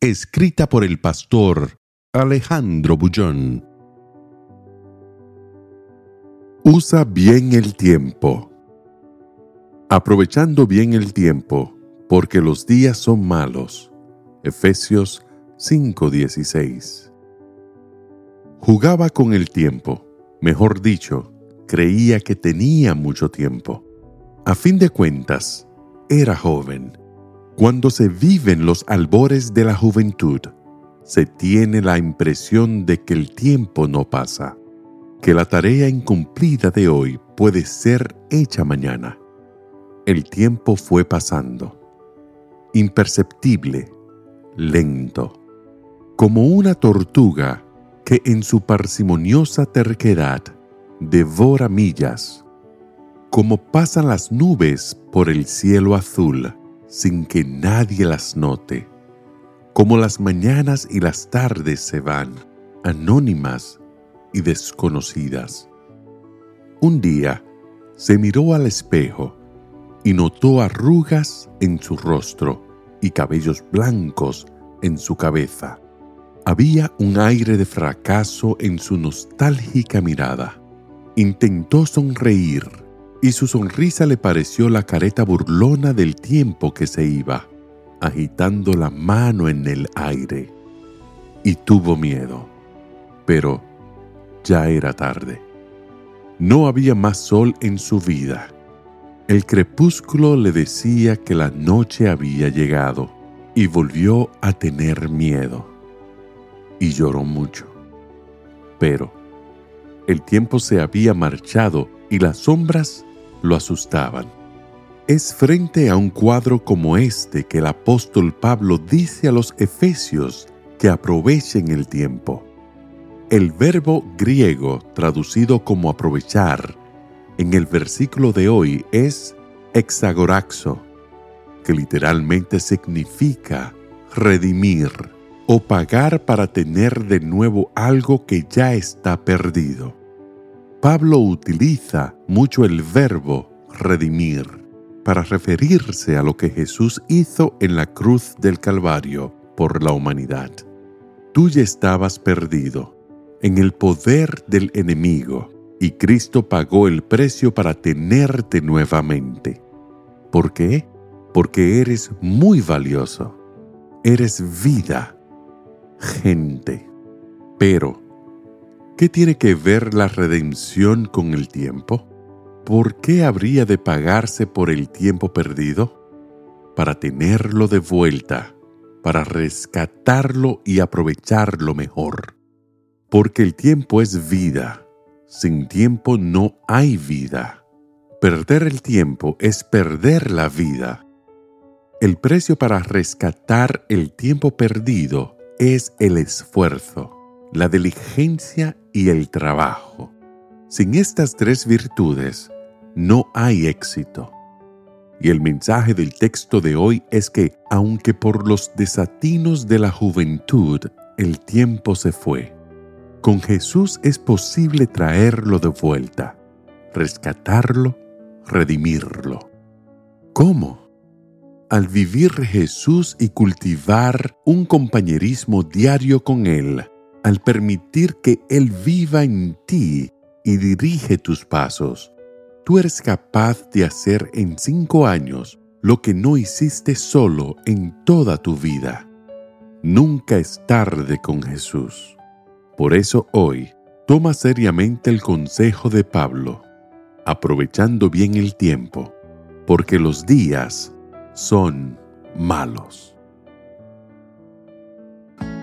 Escrita por el pastor Alejandro Bullón. Usa bien el tiempo. Aprovechando bien el tiempo, porque los días son malos. Efesios 5:16. Jugaba con el tiempo, mejor dicho, creía que tenía mucho tiempo. A fin de cuentas, era joven cuando se viven los albores de la juventud, se tiene la impresión de que el tiempo no pasa, que la tarea incumplida de hoy puede ser hecha mañana. El tiempo fue pasando, imperceptible, lento, como una tortuga que en su parsimoniosa terquedad devora millas, como pasan las nubes por el cielo azul sin que nadie las note, como las mañanas y las tardes se van, anónimas y desconocidas. Un día se miró al espejo y notó arrugas en su rostro y cabellos blancos en su cabeza. Había un aire de fracaso en su nostálgica mirada. Intentó sonreír y su sonrisa le pareció la careta burlona del tiempo que se iba, agitando la mano en el aire. Y tuvo miedo, pero ya era tarde. No había más sol en su vida. El crepúsculo le decía que la noche había llegado y volvió a tener miedo. Y lloró mucho. Pero el tiempo se había marchado y las sombras lo asustaban. Es frente a un cuadro como este que el apóstol Pablo dice a los efesios que aprovechen el tiempo. El verbo griego traducido como aprovechar en el versículo de hoy es exagoraxo, que literalmente significa redimir o pagar para tener de nuevo algo que ya está perdido. Pablo utiliza mucho el verbo redimir para referirse a lo que Jesús hizo en la cruz del Calvario por la humanidad. Tú ya estabas perdido en el poder del enemigo y Cristo pagó el precio para tenerte nuevamente. ¿Por qué? Porque eres muy valioso. Eres vida, gente. Pero, ¿Qué tiene que ver la redención con el tiempo? ¿Por qué habría de pagarse por el tiempo perdido? Para tenerlo de vuelta, para rescatarlo y aprovecharlo mejor. Porque el tiempo es vida. Sin tiempo no hay vida. Perder el tiempo es perder la vida. El precio para rescatar el tiempo perdido es el esfuerzo la diligencia y el trabajo. Sin estas tres virtudes, no hay éxito. Y el mensaje del texto de hoy es que, aunque por los desatinos de la juventud el tiempo se fue, con Jesús es posible traerlo de vuelta, rescatarlo, redimirlo. ¿Cómo? Al vivir Jesús y cultivar un compañerismo diario con Él, al permitir que Él viva en ti y dirige tus pasos, tú eres capaz de hacer en cinco años lo que no hiciste solo en toda tu vida. Nunca es tarde con Jesús. Por eso hoy, toma seriamente el consejo de Pablo, aprovechando bien el tiempo, porque los días son malos.